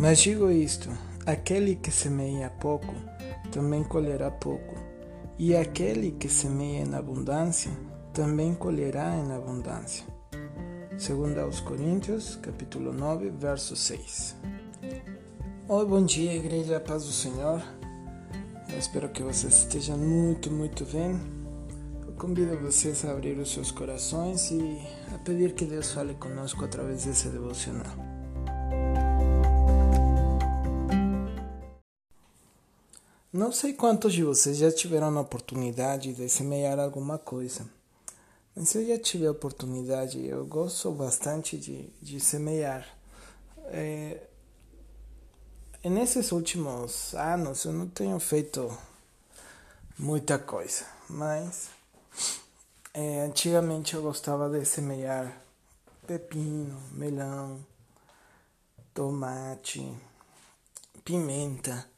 Mas digo isto: aquele que semeia pouco, também colherá pouco, e aquele que semeia em abundância, também colherá em abundância. Segundo aos Coríntios, capítulo 9, verso 6. Oi, bom dia, igreja, paz do Senhor. Eu espero que vocês estejam muito, muito bem Convido vocês a abrir os seus corações e a pedir que Deus fale conosco através desse devocional. Não sei quantos de vocês já tiveram a oportunidade de semear alguma coisa, mas eu já tive a oportunidade, eu gosto bastante de, de semear. É, nesses últimos anos eu não tenho feito muita coisa, mas é, antigamente eu gostava de semear pepino, melão, tomate, pimenta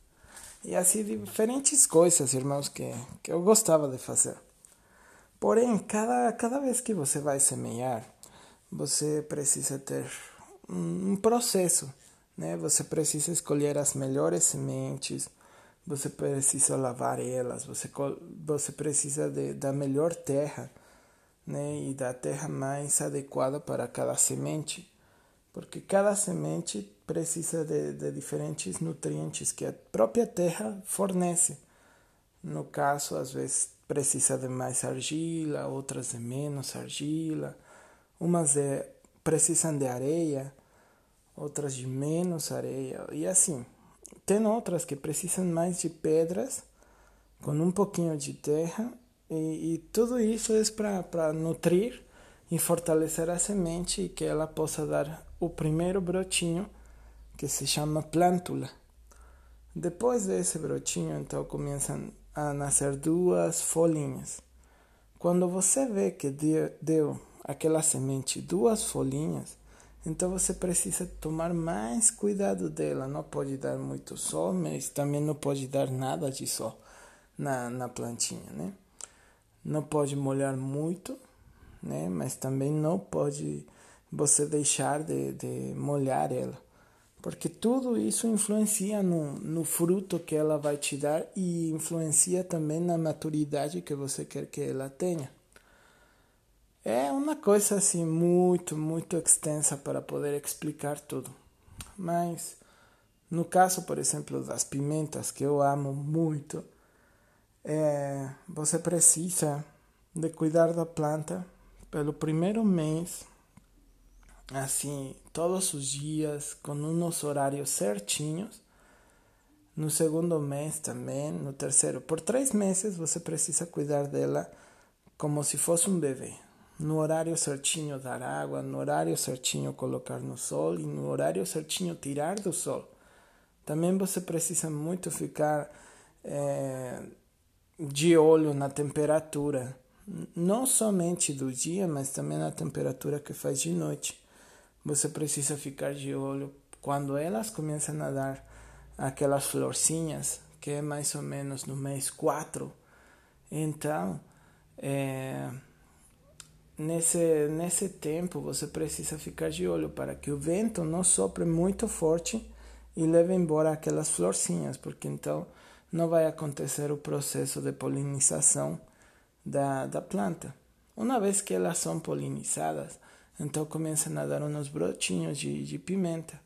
e assim diferentes coisas, irmãos, que, que eu gostava de fazer. Porém, cada, cada vez que você vai semear, você precisa ter um, processo, né? Você precisa escolher as melhores sementes, você precisa lavar elas, você, você precisa de, da melhor terra né, e da terra mais adequada para cada semente, porque cada semente precisa de, de diferentes nutrientes que a própria terra fornece. No caso, às vezes precisa de mais argila, outras de menos argila, umas de, precisam de areia, outras de menos areia, e assim. Tem outras que precisam mais de pedras, com um pouquinho de terra e, e tudo isso é para nutrir e fortalecer a semente e que ela possa dar o primeiro brotinho que se chama plântula. Depois desse brotinho, então começam a nascer duas folhinhas. Quando você vê que deu aquela semente duas folhinhas, então você precisa tomar mais cuidado dela. Não pode dar muito sol, mas também não pode dar nada de sol na, na plantinha, né? não pode molhar muito, né? Mas também não pode você deixar de, de molhar ela, porque tudo isso influencia no, no fruto que ela vai te dar e influencia também na maturidade que você quer que ela tenha. É uma coisa assim muito, muito extensa para poder explicar tudo. Mas no caso, por exemplo, das pimentas, que eu amo muito, é, você precisa de cuidar da planta pelo primeiro mês, assim, todos os dias, com uns horários certinhos. No segundo mês também, no terceiro, por três meses você precisa cuidar dela como se fosse um bebê. No horário certinho dar água, no horário certinho colocar no sol e no horário certinho tirar do sol. Também você precisa muito ficar é, de olho na temperatura, não somente do dia, mas também na temperatura que faz de noite. Você precisa ficar de olho quando elas começam a dar aquelas florzinhas, que é mais ou menos no mês 4. Então, é, nesse, nesse tempo, você precisa ficar de olho para que o vento não sopre muito forte e leve embora aquelas florzinhas, porque então não vai acontecer o processo de polinização da, da planta. Uma vez que elas são polinizadas, então começam a dar uns brotinhos de, de pimenta.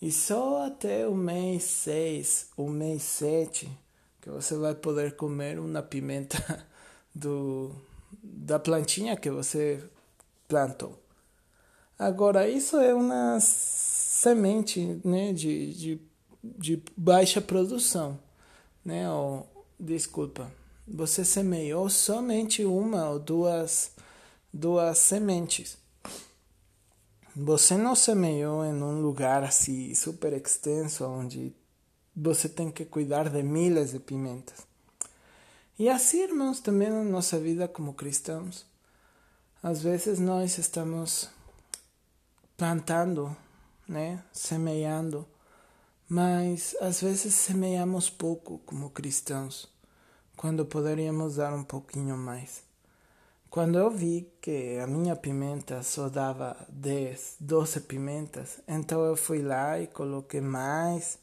E só até o mês 6, o mês 7, que você vai poder comer uma pimenta do, da plantinha que você plantou. Agora, isso é uma semente né, de, de, de baixa produção né? Ou, desculpa, você semeou somente uma ou duas, duas sementes. Você não semeou em um lugar assim super extenso onde você tem que cuidar de milhas de pimentas. E assim, irmãos, também na nossa vida como cristãos, às vezes nós estamos plantando, né, semeando mas às vezes semeamos pouco como cristãos, quando poderíamos dar um pouquinho mais. Quando eu vi que a minha pimenta só dava 10, 12 pimentas, então eu fui lá e coloquei mais,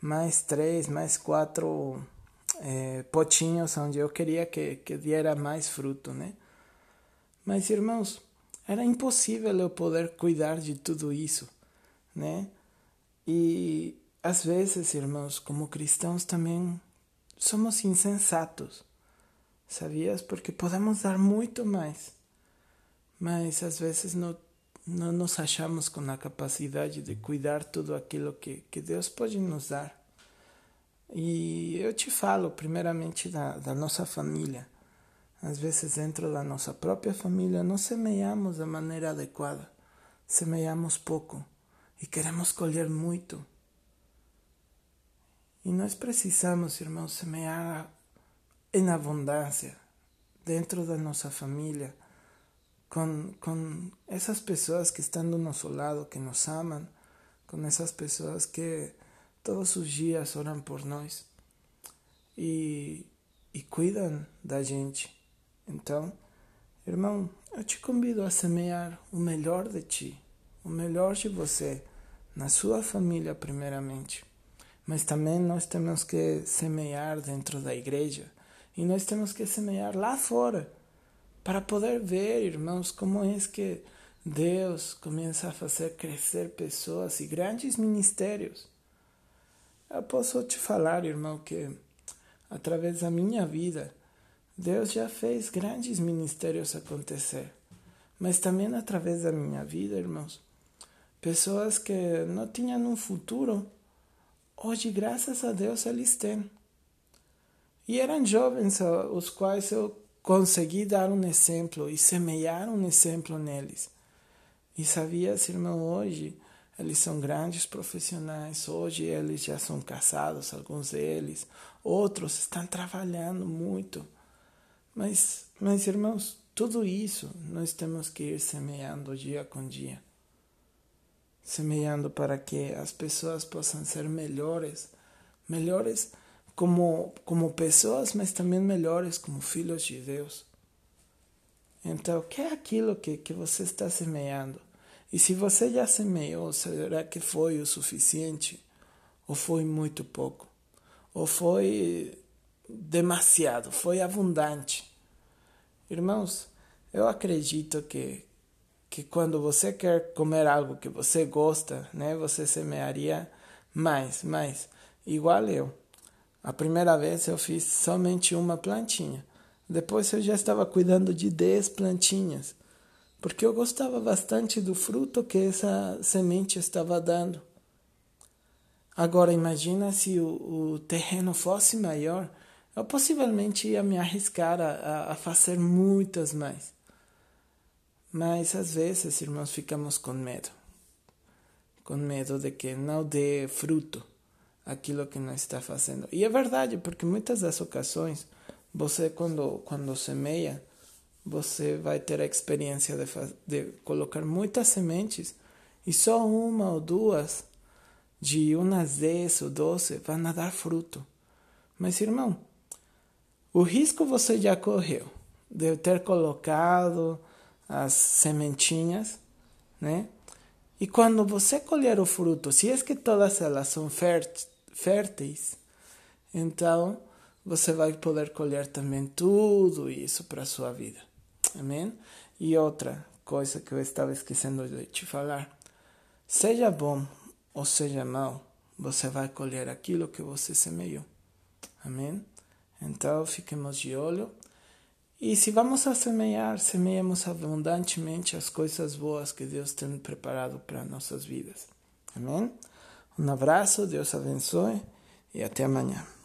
mais três, mais quatro é, potinhos onde eu queria que, que diera mais fruto, né? Mas, irmãos, era impossível eu poder cuidar de tudo isso, né? E às vezes, irmãos, como cristãos também somos insensatos, sabias? Porque podemos dar muito mais, mas às vezes não, não nos achamos com a capacidade de cuidar tudo aquilo que, que Deus pode nos dar. E eu te falo, primeiramente, da, da nossa família. Às vezes, dentro da nossa própria família, não semeamos da maneira adequada. Semeamos pouco e queremos colher muito. E nós precisamos, irmãos, semear em abundância dentro da nossa família, com, com essas pessoas que estão do nosso lado, que nos amam, com essas pessoas que todos os dias oram por nós e, e cuidam da gente. Então, irmão, eu te convido a semear o melhor de ti, o melhor de você, na sua família, primeiramente. Mas também nós temos que semear dentro da igreja e nós temos que semear lá fora para poder ver, irmãos, como é que Deus começa a fazer crescer pessoas e grandes ministérios. Eu posso te falar, irmão, que através da minha vida, Deus já fez grandes ministérios acontecer. Mas também através da minha vida, irmãos, pessoas que não tinham um futuro, hoje, graças a Deus, eles têm. E eram jovens os quais eu consegui dar um exemplo e semear um exemplo neles. E sabias, irmão, hoje eles são grandes profissionais, hoje eles já são casados, alguns deles, outros estão trabalhando muito. Mas, mas irmãos, tudo isso nós temos que ir semeando dia com dia. Semeando para que as pessoas possam ser melhores, melhores como, como pessoas, mas também melhores como filhos de Deus. Então, o que é aquilo que, que você está semeando? E se você já semeou, será que foi o suficiente? Ou foi muito pouco? Ou foi demasiado? Foi abundante? Irmãos, eu acredito que, que quando você quer comer algo que você gosta, né, você semearia mais, mais. Igual eu. A primeira vez eu fiz somente uma plantinha. Depois eu já estava cuidando de 10 plantinhas porque eu gostava bastante do fruto que essa semente estava dando. Agora imagina se o, o terreno fosse maior, eu possivelmente ia me arriscar a, a fazer muitas mais. Mas às vezes, irmãos, ficamos com medo. Com medo de que não dê fruto aquilo que nós está fazendo. E é verdade, porque muitas das ocasiões, você quando, quando semeia, você vai ter a experiência de, de colocar muitas sementes e só uma ou duas, de umas 10 ou 12, vão dar fruto. Mas, irmão, o risco você já correu de ter colocado as sementinhas, né? E quando você colher o fruto, se é que todas elas são férteis, então você vai poder colher também tudo isso para a sua vida. Amém? E outra coisa que eu estava esquecendo de te falar: seja bom ou seja mal, você vai colher aquilo que você semeou. Amém? Então fiquemos de olho. E se vamos a semear, semeemos abundantemente as coisas boas que Deus tem preparado para nossas vidas. Amém? Um abraço, Deus abençoe e até amanhã.